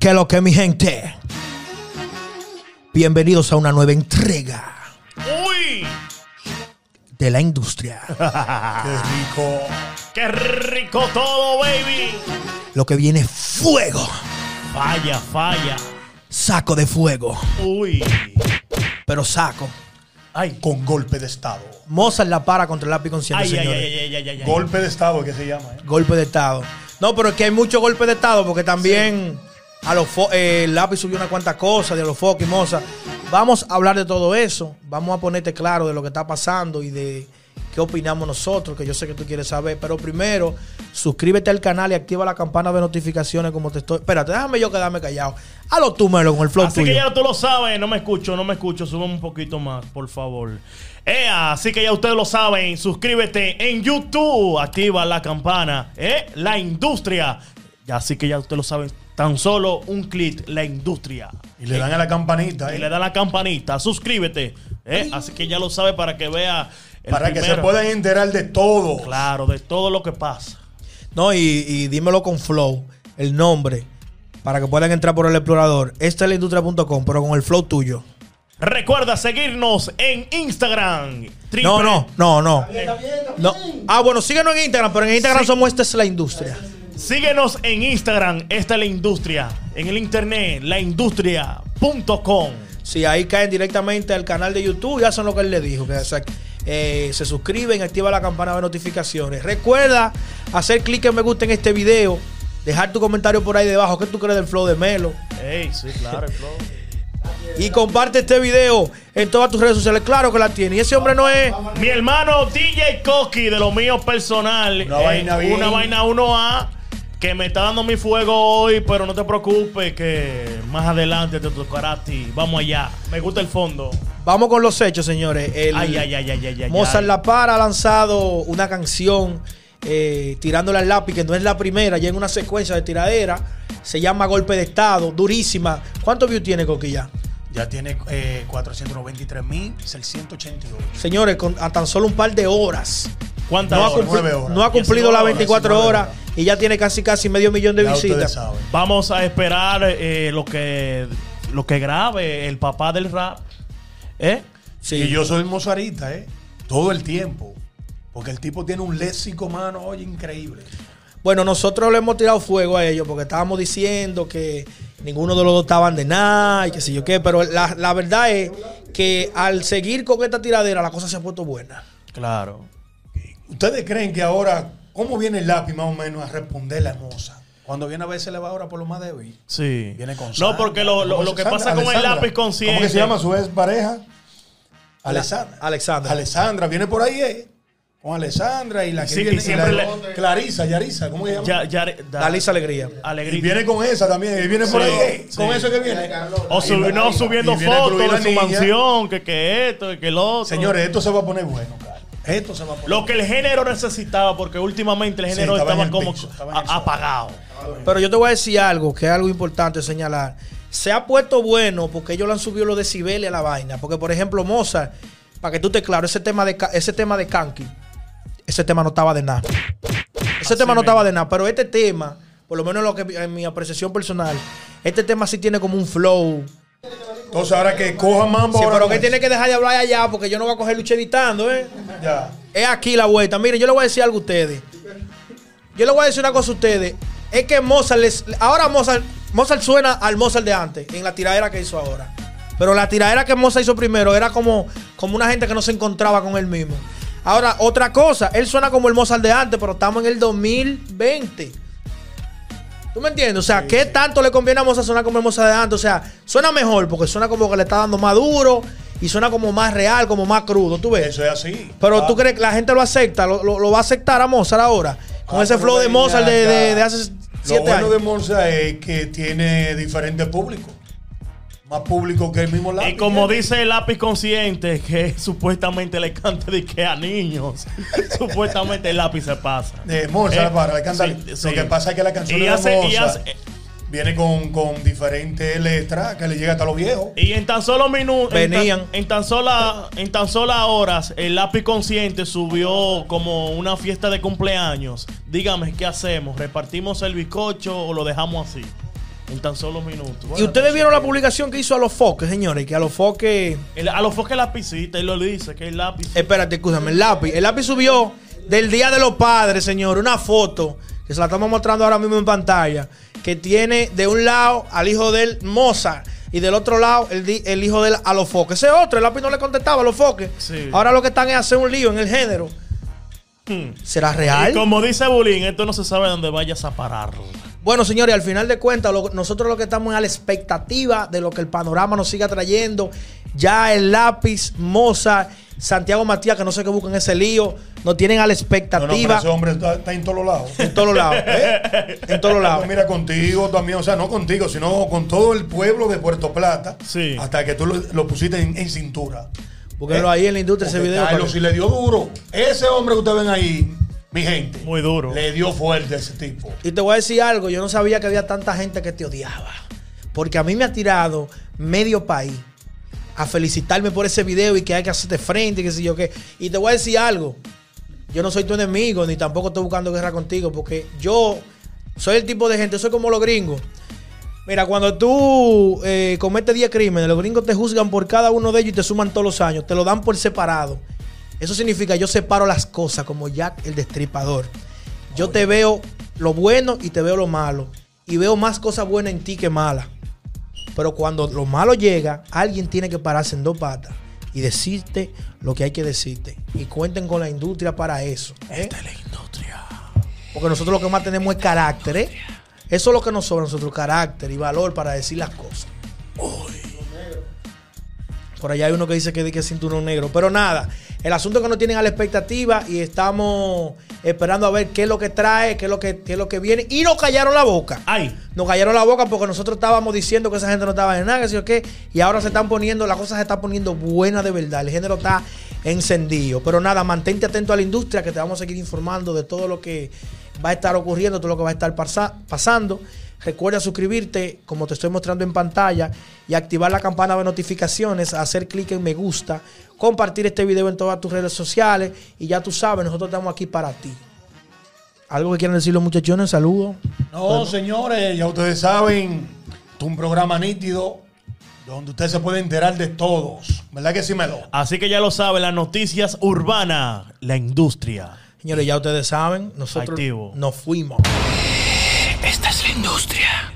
Que lo que mi gente. Bienvenidos a una nueva entrega ¡Uy! de la industria. Qué rico. ¡Qué rico todo, baby! Lo que viene es fuego. Falla, falla. Saco de fuego. Uy. Pero saco. Ay. Con golpe de estado. Mozart la para contra el lápiz consciente, Ay, señores. ay, ay, ay, ay, ay. Golpe de estado, ¿qué se llama? eh? Golpe de estado. No, pero es que hay muchos golpes de estado porque también a los fo- eh, el lápiz subió una cuantas cosas de los focos y Moza. Vamos a hablar de todo eso. Vamos a ponerte claro de lo que está pasando y de qué opinamos nosotros, que yo sé que tú quieres saber. Pero primero, suscríbete al canal y activa la campana de notificaciones como te estoy. Espérate, déjame yo quedarme callado. Hazlo tú, Melo, con el flow Así tuyo. que ya tú lo sabes, no me escucho, no me escucho, sube un poquito más, por favor. Eh, así que ya ustedes lo saben, suscríbete en YouTube, activa la campana, eh, la industria. Ya, así que ya ustedes lo saben, tan solo un clic, la industria. Y le dan a la campanita, Y ¿eh? le da la campanita, suscríbete, eh, así que ya lo sabe para que vea. el Para que se puedan enterar de todo. Claro, de todo lo que pasa. No, y, y dímelo con flow, el nombre, para que puedan entrar por el explorador. Esta es la industria.com, pero con el flow tuyo. Recuerda seguirnos en Instagram. triple- No, no, no, no. No. Ah, bueno, síguenos en Instagram, pero en Instagram Sí. somos Esta es la industria. Síguenos en Instagram, esta es la industria. En el internet, laindustria.com. Si ahí caen directamente al canal de YouTube, ya son lo que él le dijo. Que, o sea, eh, se suscriben, activa la campana de notificaciones. Recuerda hacer clic en me gusta en este video, dejar tu comentario por ahí debajo. ¿Qué tú crees del flow de Melo? Ey, sí, claro, el flow. Y comparte este video en todas tus redes sociales. Claro que la tiene. Y ese hombre no es. Mi hermano DJ Coqui, de lo mío personal. Una vaina bien. Una vaina 1A. Que me está dando mi fuego hoy, pero no te preocupes, que más adelante te tocará a ti. Vamos allá. Me gusta el fondo. Vamos con los hechos, señores. El- Ay, ay, ay, ay, ay, ay. Mozart ay. La Para ha lanzado una canción eh, tirándole al lápiz, que no es la primera, ya en una secuencia de tiradera. Se llama Golpe de Estado, durísima. ¿Cuántos views tiene Coquilla? Ya tiene eh, 493.688. Señores, con a tan solo un par de horas. ¿Cuántas No ha, horas? cumpli- Nueve horas. no ha cumplido las horas, 24 diecinueve horas horas. y ya tiene casi casi medio millón de Ya visitas. Vamos a esperar eh, lo que lo que grabe el papá del rap. ¿Eh? Sí. Y yo soy mozarita, ¿eh? Todo el tiempo. Porque el tipo tiene un léxico, mano, oye, increíble. Bueno, nosotros le hemos tirado fuego a ellos porque estábamos diciendo que ninguno de los dos estaban de nada y que sé yo qué, pero la, la verdad es que al seguir con esta tiradera la cosa se ha puesto buena. Claro. ¿Ustedes creen que ahora, cómo viene el lápiz más o menos a responderle a Moza? Cuando viene a ver se le va ahora por lo más débil. Sí. Viene con no, porque lo, lo- ¿Cómo lo que pasa con el lápiz consciente. ¿Cómo que se llama su ex pareja? Alessandra. Alexandra. Alessandra, viene por ahí, ¿eh? Con Alessandra y la que Sí, viene, y siempre y la- le- Clarisa, Yarisa, ¿cómo se llama? Ya, ya, da- Dalisa Alegría. Y Alegría. viene con esa también, y viene por Sí, ahí, ¿eh? con eso que viene. O subi- no, subiendo Y fotos de su niña. mansión, que, que esto, que lo otro. Señores, esto se va a poner bueno, Carlos. Esto se va a poner Lo que el género necesitaba, porque últimamente el Sí, género estaba en estaba el como piso, estaba apagado. Pero yo te voy a decir algo, que es algo importante señalar. Se ha puesto bueno porque ellos le han subido los decibeles a la vaina. Porque, por ejemplo, Mozart, para que tú te claro, ese tema de ese tema de Kanki, ese tema no estaba de nada. Ese tema no estaba de nada. Pero este tema, por lo menos lo que en mi apreciación personal, este tema sí tiene como un flow. Entonces, ahora que coja mambo. Sí, ahora pero que eso. tiene que dejar de hablar allá porque yo no voy a coger lucha editando, ¿eh? Ya. Es aquí la vuelta. Miren, yo le voy a decir algo a ustedes. Yo le voy a decir una cosa a ustedes. Es que Mozart les, ahora Mozart, Mozart suena al Mozart de antes, en la tiradera que hizo ahora. Pero la tiradera que Mozart hizo primero era como, como una gente que no se encontraba con él mismo. Ahora, otra cosa, él suena como el Mozart de antes, pero estamos en el 2020. ¿Tú me entiendes? O sea, ¿qué tanto le conviene a Mozart sonar como el Mozart de antes? O sea, suena mejor porque suena como que le está dando más duro y suena como más real, como más crudo. ¿Tú ves? Eso es así. Pero Ah, tú crees que la gente lo acepta, lo, lo- lo va a aceptar a Mozart ahora, con ah, ese flow de Mozart de, de- de hace Lo siete bueno años. de Mozart es que tiene diferentes públicos. Más público que el mismo lápiz. Y como dice el lápiz consciente, que supuestamente le canta de que a niños, supuestamente el lápiz se pasa. De Mozart, Eh, para, le canta. sí, Lo sí. que pasa es que la canción Y de hace- y hace- viene con, con diferentes letras que le llega hasta los viejos. Y en tan solo minutos, en, Venían. tan- en tan sola, en tan sola horas, el lápiz consciente subió como una fiesta de cumpleaños. Dígame, ¿qué hacemos? ¿Repartimos el bizcocho o lo dejamos así? En tan solo minutos. Y ustedes vieron la publicación que hizo a los foques, señores, que a los foques... el- a los foques lapicita y lo dice que el lápiz. Espérate, escúchame, el lápiz. El lápiz subió del Día de los Padres, señor, una foto que se la estamos mostrando ahora mismo en pantalla, que tiene de un lado al hijo del Mozart y del otro lado el, el hijo del a los foques. Ese otro, el lápiz no le contestaba a los foques. Sí. Ahora lo que están es hacer un lío en el género. Hmm. ¿Será real? Y como dice Bulín, esto no se sabe dónde vayas a parar. Bueno, señores, al final de cuentas, lo- nosotros lo que estamos es a la expectativa de lo que el panorama nos siga trayendo. Ya el lápiz, Mozart, Santiago Matías, que no sé qué buscan ese lío, nos tienen a la No, no, pero expectativa ese hombre está, está en todos lados. en todos lados. ¿eh? En todos lados. No, mira, contigo también, o sea, no contigo, sino con todo el pueblo de Puerto Plata. Sí. Hasta que tú lo, lo pusiste en, en cintura. Búsquenlo ahí en la industria ese Porque video. Carlos sí le dio duro. Ese hombre que ustedes ven ahí, mi gente. Muy duro. Le dio fuerte a ese tipo. Y te voy a decir algo, yo no sabía que había tanta gente que te odiaba. Porque a mí me ha tirado medio país a felicitarme por ese video y que hay que hacerte frente y que sé yo qué. Y te voy a decir algo. Yo no soy tu enemigo, ni tampoco estoy buscando guerra contigo, porque yo soy el tipo de gente, soy como los gringos. Mira, cuando tú eh, cometes 10 crímenes, los gringos te juzgan por cada uno de ellos y te suman todos los años, te lo dan por separado. Eso significa yo separo las cosas como Jack el destripador. Yo te veo lo bueno y te veo lo malo. Y veo más cosas buenas en ti que malas. Pero cuando lo malo llega, alguien tiene que pararse en dos patas y decirte lo que hay que decirte. Y cuenten con la industria para eso. ¿eh? Esta es la industria. Porque nosotros lo que más tenemos es carácter, ¿eh? Eso es lo que nos sobra a nosotros, carácter y valor para decir las cosas. Por allá hay uno que dice que es cinturón negro. Pero nada, el asunto es que no tienen a la expectativa y estamos esperando a ver qué es lo que trae, qué es lo que, qué es lo que viene. Y nos callaron la boca. Ay, Nos callaron la boca porque nosotros estábamos diciendo que esa gente no estaba en nada, que sí o qué. Y ahora se están poniendo, la cosa se está poniendo buena de verdad. El género está encendido. Pero nada, mantente atento a la industria que te vamos a seguir informando de todo lo que va a estar ocurriendo, todo lo que va a estar pasa- pasando. Recuerda suscribirte, como te estoy mostrando en pantalla, y activar la campana de notificaciones, hacer clic en me gusta, compartir este video en todas tus redes sociales. Y ya tú sabes, nosotros estamos aquí para ti. ¿Algo que quieran decir los muchachones? Saludos. No, señores, ya ustedes saben, esto es un programa nítido donde usted se puede enterar de todos. ¿Verdad que sí, Melo? así que ya lo sabe, las noticias urbanas, la industria. Señores, ya ustedes saben, nosotros Activo. nos fuimos. Esta es la industria.